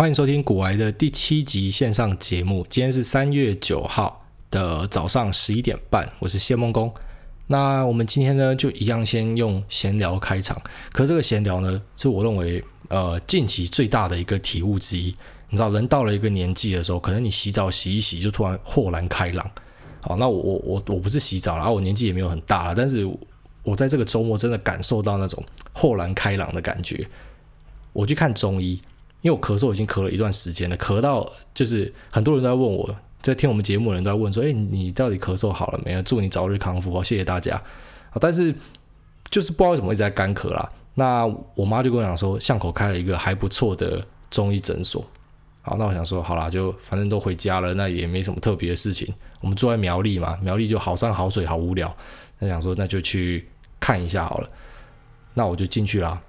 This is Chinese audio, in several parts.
欢迎收听古玩的第七集线上节目。今天是三月九号的早上十一点半，我是谢梦工。那我们今天呢，就一样先用闲聊开场。可这个闲聊呢，是我认为呃近期最大的一个体悟之一。你知道，人到了一个年纪的时候，可能你洗澡洗一洗，就突然豁然开朗。好，那我我我我不是洗澡了，我年纪也没有很大了，但是我在这个周末真的感受到那种豁然开朗的感觉。我去看中医。因为我咳嗽已经咳了一段时间了，咳到就是很多人都在问我，在听我们节目的人都在问说：“哎，你到底咳嗽好了没有？祝你早日康复哦，谢谢大家。”但是就是不知道为什么一直在干咳啦。那我妈就跟我讲说，巷口开了一个还不错的中医诊所。好，那我想说，好啦，就反正都回家了，那也没什么特别的事情。我们住在苗栗嘛，苗栗就好山好水，好无聊。那想说，那就去看一下好了。那我就进去啦。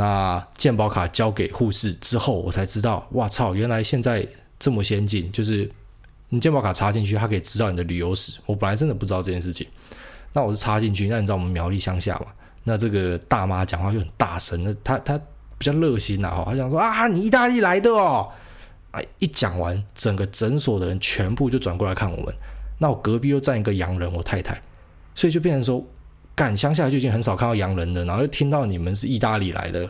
那健保卡交给护士之后，我才知道，哇操！原来现在这么先进，就是你健保卡插进去，它可以知道你的旅游史。我本来真的不知道这件事情。那我是插进去，那你知道我们苗栗乡下嘛？那这个大妈讲话就很大声，那她她比较热心啊，她想说啊，你意大利来的哦，哎，一讲完，整个诊所的人全部就转过来看我们。那我隔壁又站一个洋人，我太太，所以就变成说。干乡下就已经很少看到洋人的，然后又听到你们是意大利来的，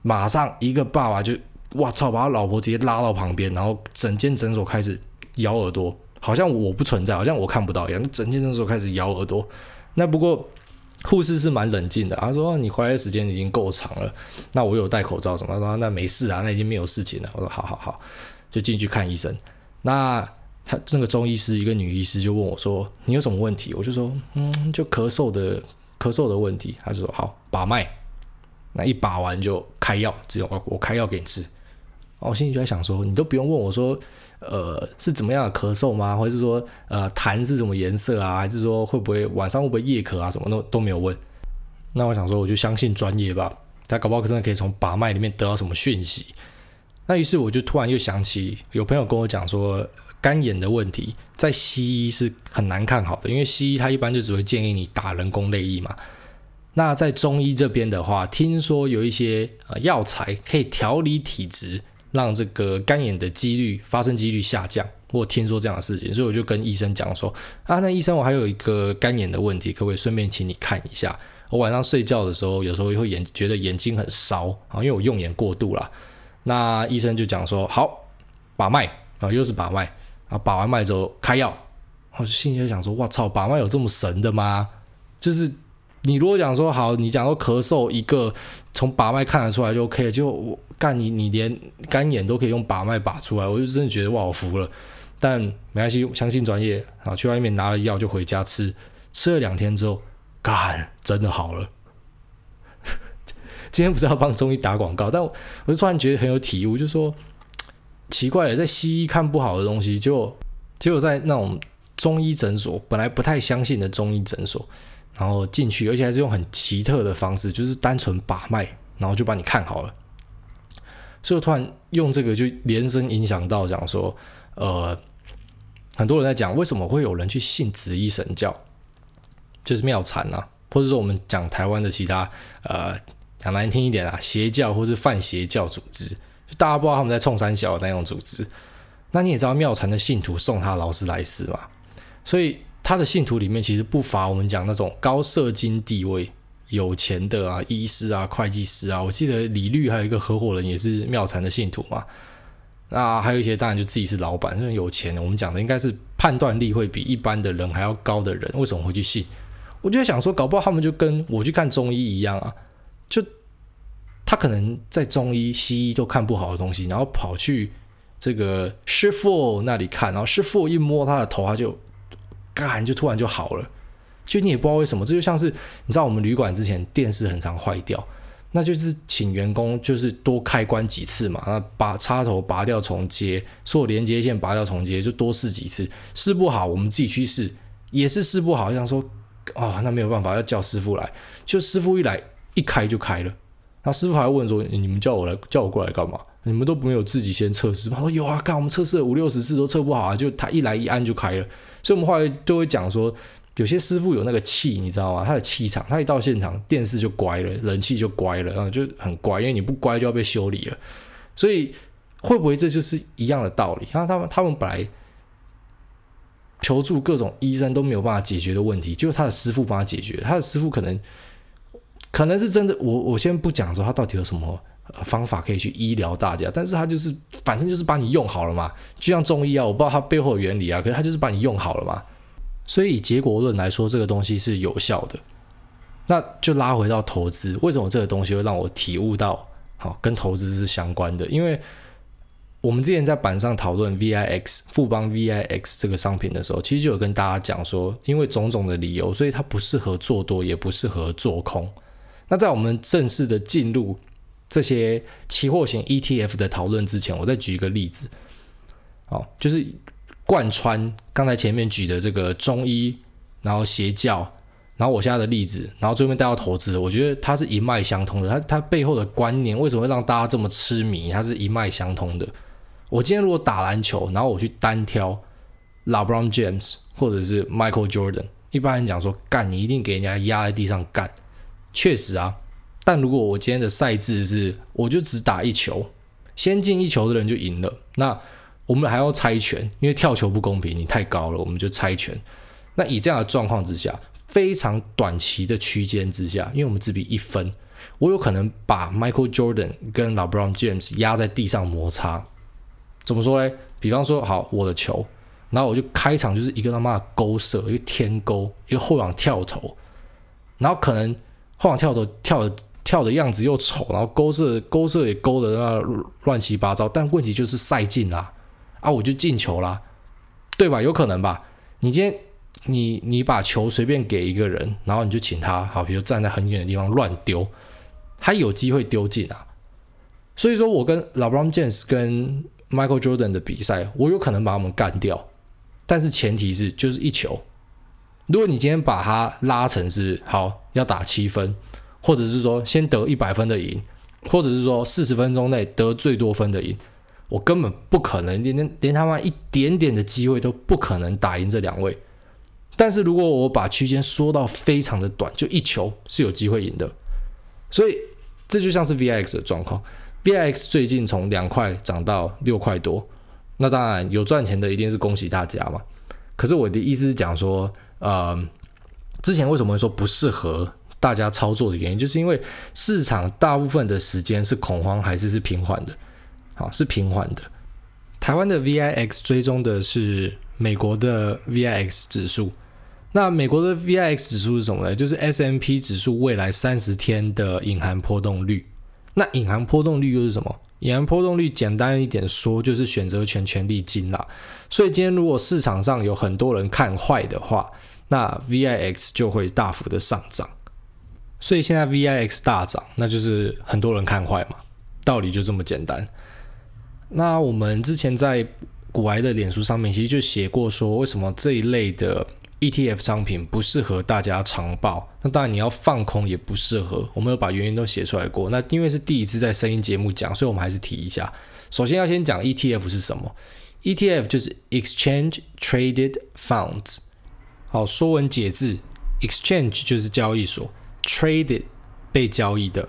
马上一个爸爸就哇操，把他老婆直接拉到旁边，然后整间诊所开始咬耳朵，好像我不存在，好像我看不到一样。整间诊所开始咬耳朵。那不过护士是蛮冷静的，他说你回来的时间已经够长了，那我有戴口罩什么，他说那没事啊，那已经没有事情了。我说好好好，就进去看医生。那。他那个中医师，一个女医师就问我说：“你有什么问题？”我就说：“嗯，就咳嗽的咳嗽的问题。”他就说：“好，把脉。”那一把完就开药，只有我我开药给你吃。我心里就在想说：“你都不用问我说，呃，是怎么样的咳嗽吗？或者是说，呃，痰是什么颜色啊？还是说会不会晚上会不会夜咳啊？什么都都没有问。”那我想说，我就相信专业吧。他搞不好真的可以从把脉里面得到什么讯息。那于是我就突然又想起，有朋友跟我讲说。干眼的问题在西医是很难看好的，因为西医它一般就只会建议你打人工泪液嘛。那在中医这边的话，听说有一些呃药材可以调理体质，让这个干眼的几率发生几率下降。我听说这样的事情，所以我就跟医生讲说啊，那医生我还有一个干眼的问题，可不可以顺便请你看一下？我晚上睡觉的时候，有时候会眼觉得眼睛很烧啊，因为我用眼过度了。那医生就讲说好，把脉啊，又是把脉。把完脉之后开药，我就心里就想说：“我操，把脉有这么神的吗？”就是你如果讲说好，你讲说咳嗽一个从把脉看得出来就 OK 了，就我干你你连干眼都可以用把脉把出来，我就真的觉得哇，我服了。但没关系，相信专业啊，去外面拿了药就回家吃，吃了两天之后，干真的好了。今天不是要帮中医打广告，但我我就突然觉得很有体悟，就说。奇怪了，在西医看不好的东西，就结果在那种中医诊所，本来不太相信的中医诊所，然后进去，而且还是用很奇特的方式，就是单纯把脉，然后就把你看好了。所以我突然用这个就连声影响到讲说，呃，很多人在讲为什么会有人去信紫衣神教，就是庙禅啊，或者说我们讲台湾的其他呃讲难听一点啊，邪教或是泛邪教组织。大家不知道他们在冲三小的那种组织，那你也知道庙禅的信徒送他劳斯莱斯嘛？所以他的信徒里面其实不乏我们讲那种高社经地位、有钱的啊，医师啊、会计师啊。我记得李律还有一个合伙人也是庙禅的信徒嘛。那还有一些当然就自己是老板，那种有钱。我们讲的应该是判断力会比一般的人还要高的人，为什么会去信？我就想说，搞不好他们就跟我去看中医一样啊，就。他可能在中医、西医都看不好的东西，然后跑去这个师傅那里看，然后师傅一摸他的头，他就干，就突然就好了。就你也不知道为什么，这就像是你知道我们旅馆之前电视很常坏掉，那就是请员工就是多开关几次嘛，那把插头拔掉重接，所有连接线拔掉重接，就多试几次，试不好我们自己去试，也是试不好，像说哦，那没有办法，要叫师傅来，就师傅一来一开就开了。那师傅还问说：“你们叫我来，叫我过来干嘛？你们都没有自己先测试吗？”他说：“有啊，干我们测试了五六十次都测不好啊，就他一来一按就开了。”所以，我们后来都会讲说，有些师傅有那个气，你知道吗？他的气场，他一到现场，电视就乖了，冷气就乖了，然后就很乖，因为你不乖就要被修理了。所以会不会这就是一样的道理？像他们他们本来求助各种医生都没有办法解决的问题，就是他的师傅帮他解决。他的师傅可能可能是真的，我我先不讲说他到底有什么方法可以去医疗大家，但是他就是反正就是把你用好了嘛，就像中医啊，我不知道它背后的原理啊，可是他就是把你用好了嘛。所以以结果论来说，这个东西是有效的。那就拉回到投资，为什么这个东西会让我体悟到，好，跟投资是相关的？因为我们之前在板上讨论 VIX 富邦 VIX 这个商品的时候，其实就有跟大家讲说，因为种种的理由，所以它不适合做多，也不适合做空。那在我们正式的进入这些期货型 ETF 的讨论之前，我再举一个例子，哦，就是贯穿刚才前面举的这个中医，然后邪教。然后我现在的例子，然后最后面带到投资，我觉得它是一脉相通的。它它背后的观念为什么会让大家这么痴迷？它是一脉相通的。我今天如果打篮球，然后我去单挑 LeBron James 或者是 Michael Jordan，一般人讲说干，你一定给人家压在地上干。确实啊，但如果我今天的赛制是，我就只打一球，先进一球的人就赢了。那我们还要猜拳，因为跳球不公平，你太高了，我们就猜拳。那以这样的状况之下。非常短期的区间之下，因为我们只比一分，我有可能把 Michael Jordan 跟 LeBron James 压在地上摩擦。怎么说呢？比方说，好，我的球，然后我就开场就是一个他妈的勾射，一个天勾，一个后仰跳投，然后可能晃跳的跳的跳的样子又丑，然后勾射勾射也勾的那乱七八糟，但问题就是赛进啦，啊，我就进球啦，对吧？有可能吧？你今天。你你把球随便给一个人，然后你就请他好，比如站在很远的地方乱丢，他有机会丢进啊。所以说我跟 LeBron James 跟 Michael Jordan 的比赛，我有可能把他们干掉，但是前提是就是一球。如果你今天把它拉成是好要打七分，或者是说先得一百分的赢，或者是说四十分钟内得最多分的赢，我根本不可能连连连他妈一点点的机会都不可能打赢这两位。但是如果我把区间缩到非常的短，就一球是有机会赢的，所以这就像是 VIX 的状况。VIX 最近从两块涨到六块多，那当然有赚钱的一定是恭喜大家嘛。可是我的意思是讲说，呃，之前为什么会说不适合大家操作的原因，就是因为市场大部分的时间是恐慌还是是平缓的，好，是平缓的。台湾的 VIX 追踪的是美国的 VIX 指数。那美国的 VIX 指数是什么呢？就是 S&P 指数未来三十天的隐含波动率。那隐含波动率又是什么？隐含波动率简单一点说，就是选择权权利金啦。所以今天如果市场上有很多人看坏的话，那 VIX 就会大幅的上涨。所以现在 VIX 大涨，那就是很多人看坏嘛，道理就这么简单。那我们之前在古埃的脸书上面其实就写过说，为什么这一类的 ETF 商品不适合大家长报，那当然你要放空也不适合。我们有把原因都写出来过。那因为是第一次在声音节目讲，所以我们还是提一下。首先要先讲 ETF 是什么？ETF 就是 Exchange Traded Funds。好，说文解字，Exchange 就是交易所，Traded 被交易的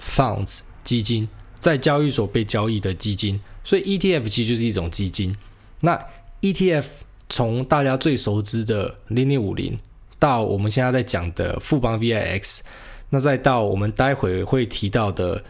，Funds 基金，在交易所被交易的基金，所以 ETF 其实就是一种基金。那 ETF 从大家最熟知的零零五零，到我们现在在讲的富邦 VIX，那再到我们待会会提到的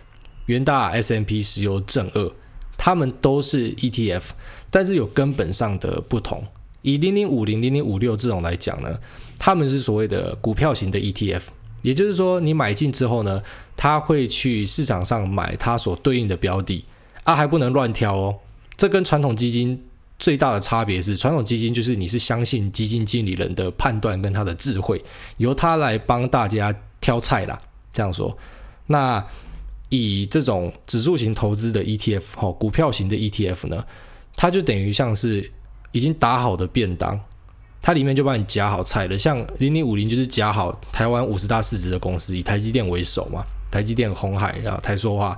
元大 S M P 石油正二，它们都是 ETF，但是有根本上的不同。以零零五零、零零五六这种来讲呢，他们是所谓的股票型的 ETF，也就是说你买进之后呢，它会去市场上买它所对应的标的，啊还不能乱挑哦，这跟传统基金。最大的差别是，传统基金就是你是相信基金经理人的判断跟他的智慧，由他来帮大家挑菜啦。这样说，那以这种指数型投资的 ETF，哦，股票型的 ETF 呢，它就等于像是已经打好的便当，它里面就帮你夹好菜了。像零零五零就是夹好台湾五十大市值的公司，以台积电为首嘛，台积电、红海啊、台塑化。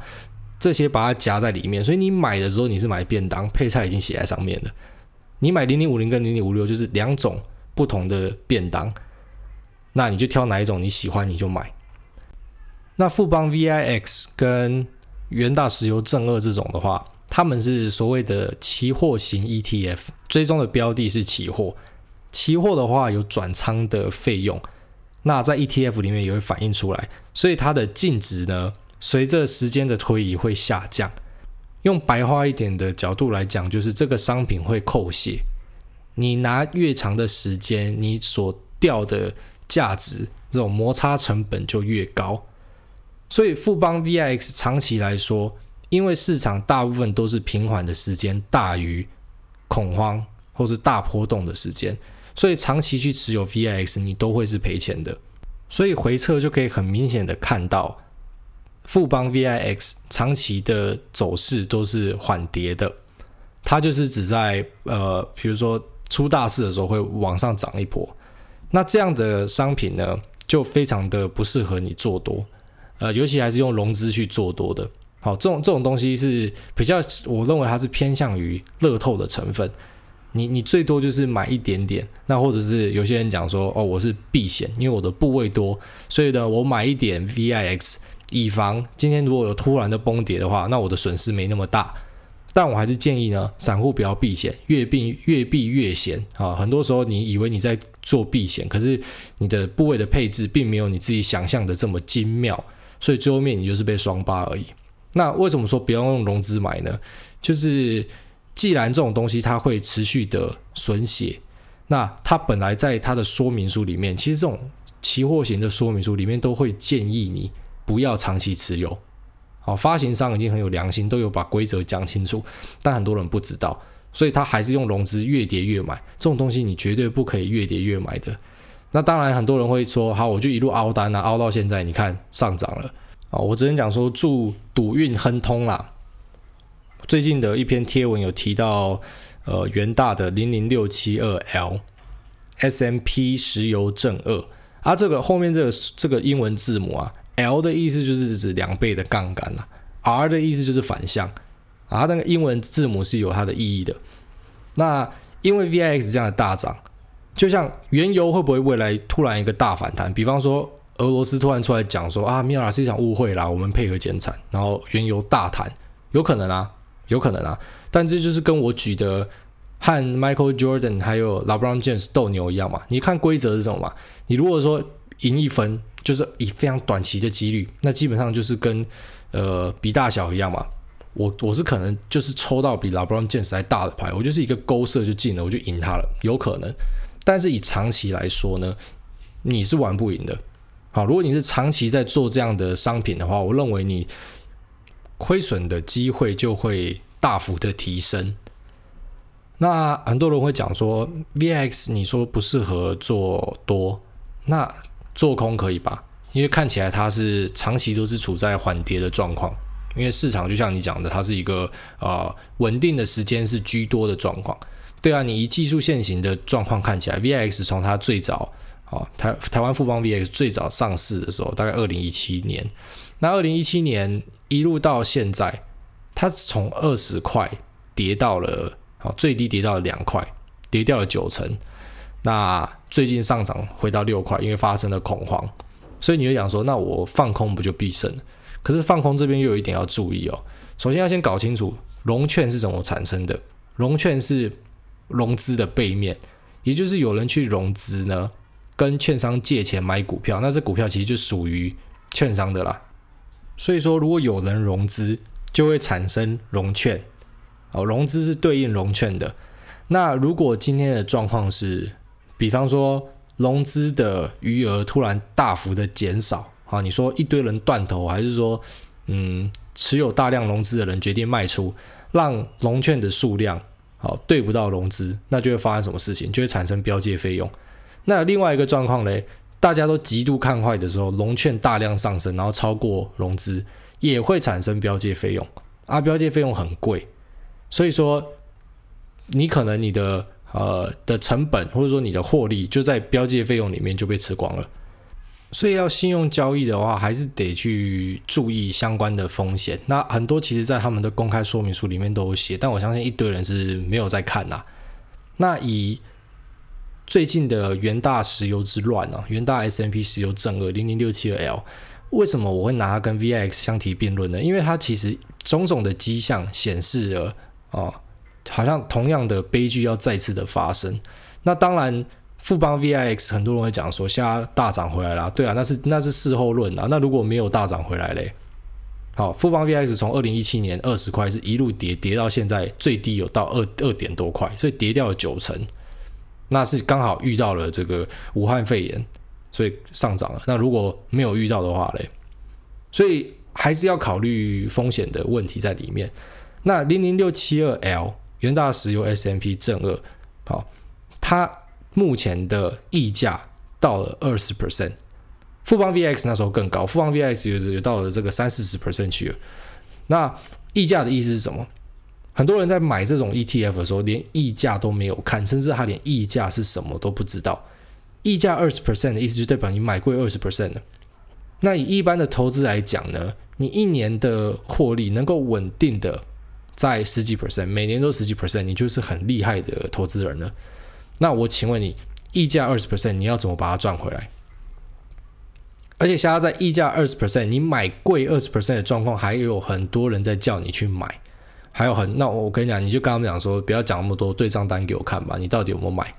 这些把它夹在里面，所以你买的时候你是买便当，配菜已经写在上面了。你买零零五零跟零零五六就是两种不同的便当，那你就挑哪一种你喜欢你就买。那富邦 VIX 跟元大石油正二这种的话，他们是所谓的期货型 ETF，追踪的标的是期货。期货的话有转仓的费用，那在 ETF 里面也会反映出来，所以它的净值呢，随着时间的推移会下降。用白话一点的角度来讲，就是这个商品会扣血。你拿越长的时间，你所掉的价值，这种摩擦成本就越高。所以富邦 VIX 长期来说，因为市场大部分都是平缓的时间大于恐慌或是大波动的时间，所以长期去持有 VIX 你都会是赔钱的。所以回撤就可以很明显的看到，富邦 VIX 长期的走势都是缓跌的，它就是只在呃，比如说出大事的时候会往上涨一波。那这样的商品呢，就非常的不适合你做多，呃，尤其还是用融资去做多的。好，这种这种东西是比较，我认为它是偏向于乐透的成分。你你最多就是买一点点，那或者是有些人讲说，哦，我是避险，因为我的部位多，所以呢，我买一点 VIX，以防今天如果有突然的崩跌的话，那我的损失没那么大。但我还是建议呢，散户不要避险，越避越避越险啊。很多时候你以为你在做避险，可是你的部位的配置并没有你自己想象的这么精妙，所以最后面你就是被双八而已。那为什么说不要用融资买呢？就是既然这种东西它会持续的损血，那它本来在它的说明书里面，其实这种期货型的说明书里面都会建议你不要长期持有。好，发行商已经很有良心，都有把规则讲清楚，但很多人不知道，所以他还是用融资越跌越买。这种东西你绝对不可以越跌越买的。那当然，很多人会说，好，我就一路凹单啊，凹到现在，你看上涨了。啊，我之前讲说祝赌运亨通啦。最近的一篇贴文有提到，呃，元大的零零六七二 L，S M P 石油正二，啊，这个后面这个这个英文字母啊，L 的意思就是指两倍的杠杆啦，R 的意思就是反向，啊，那个英文字母是有它的意义的。那因为 VIX 这样的大涨，就像原油会不会未来突然一个大反弹？比方说。俄罗斯突然出来讲说啊，米尔是一场误会啦，我们配合减产，然后原油大弹，有可能啊，有可能啊，但这就是跟我举的和 Michael Jordan 还有 LeBron James 斗牛一样嘛，你看规则是什么嘛？你如果说赢一分，就是以非常短期的几率，那基本上就是跟呃比大小一样嘛，我我是可能就是抽到比 LeBron James 还大的牌，我就是一个勾射就进了，我就赢他了，有可能，但是以长期来说呢，你是玩不赢的。好，如果你是长期在做这样的商品的话，我认为你亏损的机会就会大幅的提升。那很多人会讲说，VX 你说不适合做多，那做空可以吧？因为看起来它是长期都是处在缓跌的状况，因为市场就像你讲的，它是一个呃稳定的时间是居多的状况。对啊，你以技术线型的状况看起来，VIX 从它最早。哦，台台湾富邦 VIX 最早上市的时候，大概二零一七年。那二零一七年一路到现在，它从二十块跌到了，哦，最低跌到了两块，跌掉了九成。那最近上涨回到六块，因为发生了恐慌，所以你会想说，那我放空不就必胜？可是放空这边又有一点要注意哦。首先要先搞清楚融券是怎么产生的。融券是融资的背面，也就是有人去融资呢。跟券商借钱买股票，那这股票其实就属于券商的啦。所以说，如果有人融资，就会产生融券。哦，融资是对应融券的。那如果今天的状况是，比方说融资的余额突然大幅的减少，啊，你说一堆人断头，还是说，嗯，持有大量融资的人决定卖出，让融券的数量好对不到融资，那就会发生什么事情？就会产生标借费用。那另外一个状况嘞，大家都极度看坏的时候，融券大量上升，然后超过融资，也会产生标借费用啊，标借费用很贵，所以说你可能你的呃的成本或者说你的获利就在标记费用里面就被吃光了，所以要信用交易的话，还是得去注意相关的风险。那很多其实在他们的公开说明书里面都有写，但我相信一堆人是没有在看呐。那以最近的元大石油之乱啊，元大 S M P 石油正二零零六七二 L，为什么我会拿它跟 VIX 相提并论呢？因为它其实种种的迹象显示了哦，好像同样的悲剧要再次的发生。那当然，富邦 VIX 很多人会讲说，现在大涨回来了，对啊，那是那是事后论啊。那如果没有大涨回来嘞？好，富邦 VIX 从二零一七年二十块是一路跌跌到现在最低有到二二点多块，所以跌掉了九成。那是刚好遇到了这个武汉肺炎。所以上涨了。那如果没有遇到的话嘞，所以还是要考虑风险的问题在里面。那零零六七二 L 元大石油 S M P 正二，好，它目前的溢价到了二十 percent，富邦 VX 那时候更高，富邦 VX 有有到了这个三四十 percent 去了。那溢价的意思是什么？很多人在买这种 ETF 的时候，连溢价都没有看，甚至他连溢价是什么都不知道。溢价二十 percent 的意思就代表你买贵二十 percent 了。那以一般的投资来讲呢，你一年的获利能够稳定的在十几 percent，每年都十几 percent，你就是很厉害的投资人了。那我请问你，溢价二十 percent，你要怎么把它赚回来？而且现在在溢价二十 percent，你买贵二十 percent 的状况，还有很多人在叫你去买，还有很，那我跟你讲，你就跟他们讲说，不要讲那么多，对账单给我看吧，你到底有没有买？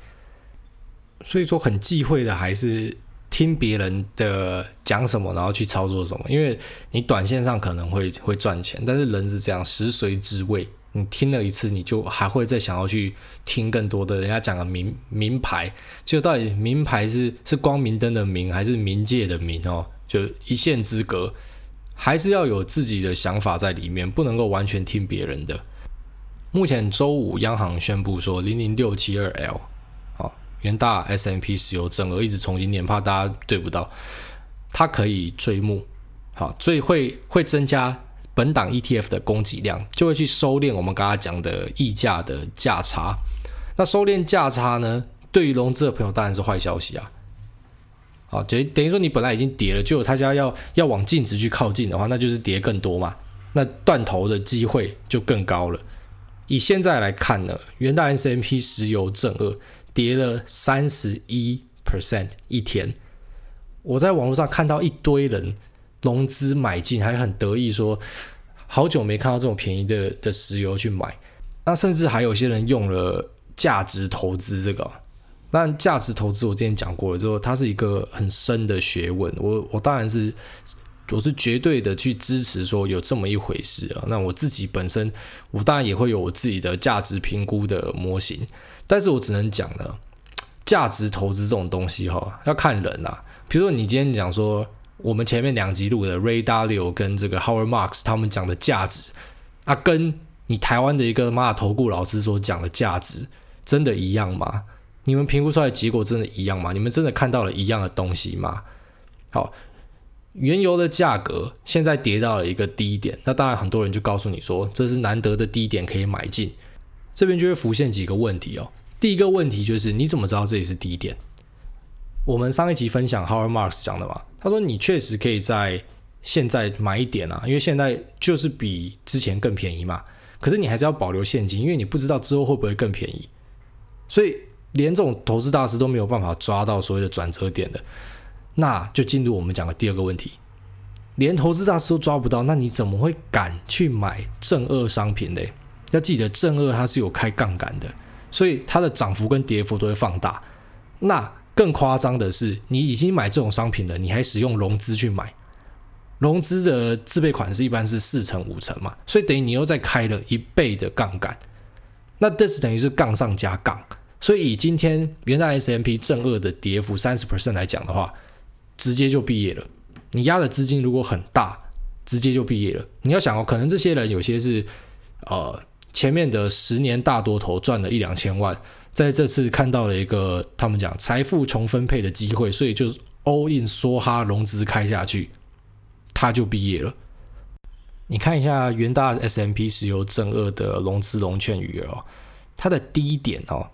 所以说很忌讳的还是听别人的讲什么，然后去操作什么，因为你短线上可能会会赚钱，但是人是这样，食髓知味，你听了一次，你就还会再想要去听更多的人家讲的名名牌，就到底名牌是是光明灯的明还是冥界的冥哦，就一线之隔，还是要有自己的想法在里面，不能够完全听别人的。目前周五央行宣布说零零六七二 L。元大 S M P 石油正二一直从今年怕大家对不到，它可以追目，好，所以会会增加本档 ETF 的供给量，就会去收敛我们刚刚讲的溢价的价差。那收敛价差呢，对于融资的朋友当然是坏消息啊。好，等等于说你本来已经跌了，就他家要要往净值去靠近的话，那就是跌更多嘛，那断头的机会就更高了。以现在来看呢，元大 S M P 石油正二。跌了三十一 percent 一天，我在网络上看到一堆人融资买进，还很得意说，好久没看到这种便宜的的石油去买。那甚至还有些人用了价值投资这个，那价值投资我之前讲过了之后，它是一个很深的学问。我我当然是我是绝对的去支持说有这么一回事啊。那我自己本身，我当然也会有我自己的价值评估的模型。但是我只能讲呢，价值投资这种东西哈，要看人呐、比如说你今天讲说，我们前面两集录的 Ray Dalio 跟这个 Howard Marks 他们讲的价值啊，跟你台湾的一个妈的投顾老师所讲的价值，真的一样吗？你们评估出来的结果真的一样吗？你们真的看到了一样的东西吗？好，原油的价格现在跌到了一个低点，那当然很多人就告诉你说，这是难得的低点可以买进。这边就会浮现几个问题哦。第一个问题就是你怎么知道这里是低点？我们上一集分享 Howard Marks 讲的嘛，他说你确实可以在现在买一点啊，因为现在就是比之前更便宜嘛。可是你还是要保留现金，因为你不知道之后会不会更便宜。所以连这种投资大师都没有办法抓到所谓的转折点的，那就进入我们讲的第二个问题：连投资大师都抓不到，那你怎么会敢去买正二商品嘞？要记得正二它是有开杠杆的，所以它的涨幅跟跌幅都会放大。那更夸张的是，你已经买这种商品了，你还使用融资去买，融资的自备款是一般是四成五成嘛，所以等于你又再开了一倍的杠杆。那这是等于是杠上加杠。所以以今天原来 S M P 正二的跌幅三十 percent 来讲的话，直接就毕业了。你压的资金如果很大，直接就毕业了。你要想哦，可能这些人有些是呃。前面的十年大多头赚了一两千万，在这次看到了一个他们讲财富重分配的机会，所以就 all in 梭哈融资开下去，他就毕业了。你看一下元大 S M P 石油正二的融资融券余额哦，它的低点哦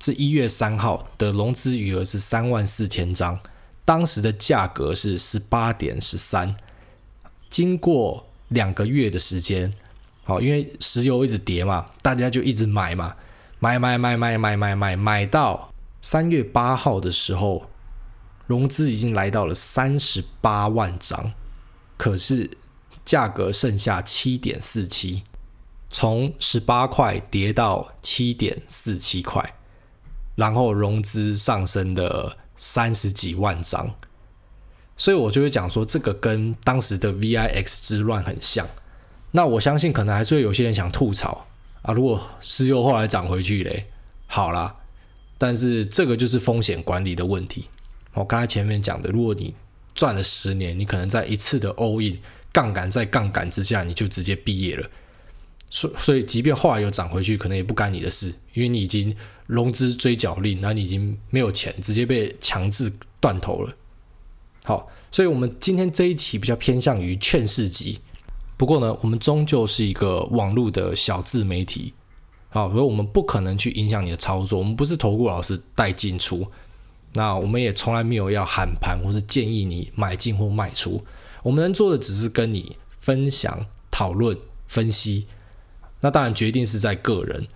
是一月三号的融资余额是三万四千张，当时的价格是十八点十三，经过两个月的时间。好，因为石油一直跌嘛，大家就一直买嘛，买买买买买买买，买到三月八号的时候，融资已经来到了三十八万张，可是价格剩下七点四七，从十八块跌到七点四七块，然后融资上升了三十几万张，所以我就会讲说，这个跟当时的 VIX 之乱很像。那我相信可能还是会有些人想吐槽啊，如果石油后来涨回去嘞，好啦，但是这个就是风险管理的问题。我刚才前面讲的，如果你赚了十年，你可能在一次的 all in 杠杆在杠杆之下，你就直接毕业了。所所以，即便后来有涨回去，可能也不干你的事，因为你已经融资追缴令，那你已经没有钱，直接被强制断头了。好，所以我们今天这一期比较偏向于劝世集。不过呢，我们终究是一个网络的小自媒体，好，所以我们不可能去影响你的操作。我们不是投顾老师带进出，那我们也从来没有要喊盘或是建议你买进或卖出。我们能做的只是跟你分享、讨论、分析。那当然，决定是在个人。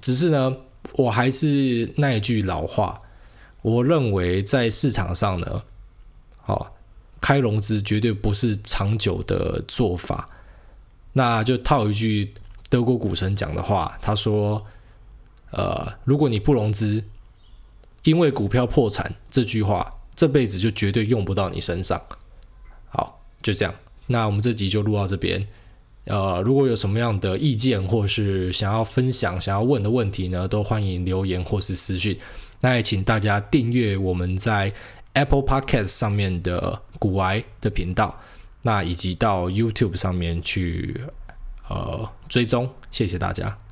只是呢，我还是那一句老话，我认为在市场上呢，好，开融资绝对不是长久的做法。那就套一句德国股神讲的话，他说：“呃，如果你不融资，因为股票破产，这句话这辈子就绝对用不到你身上。”好，就这样。那我们这集就录到这边。呃，如果有什么样的意见，或是想要分享、想要问的问题呢，都欢迎留言或是私讯。那也请大家订阅我们在 Apple Podcast 上面的古玩的频道。那以及到 YouTube 上面去呃追踪，谢谢大家。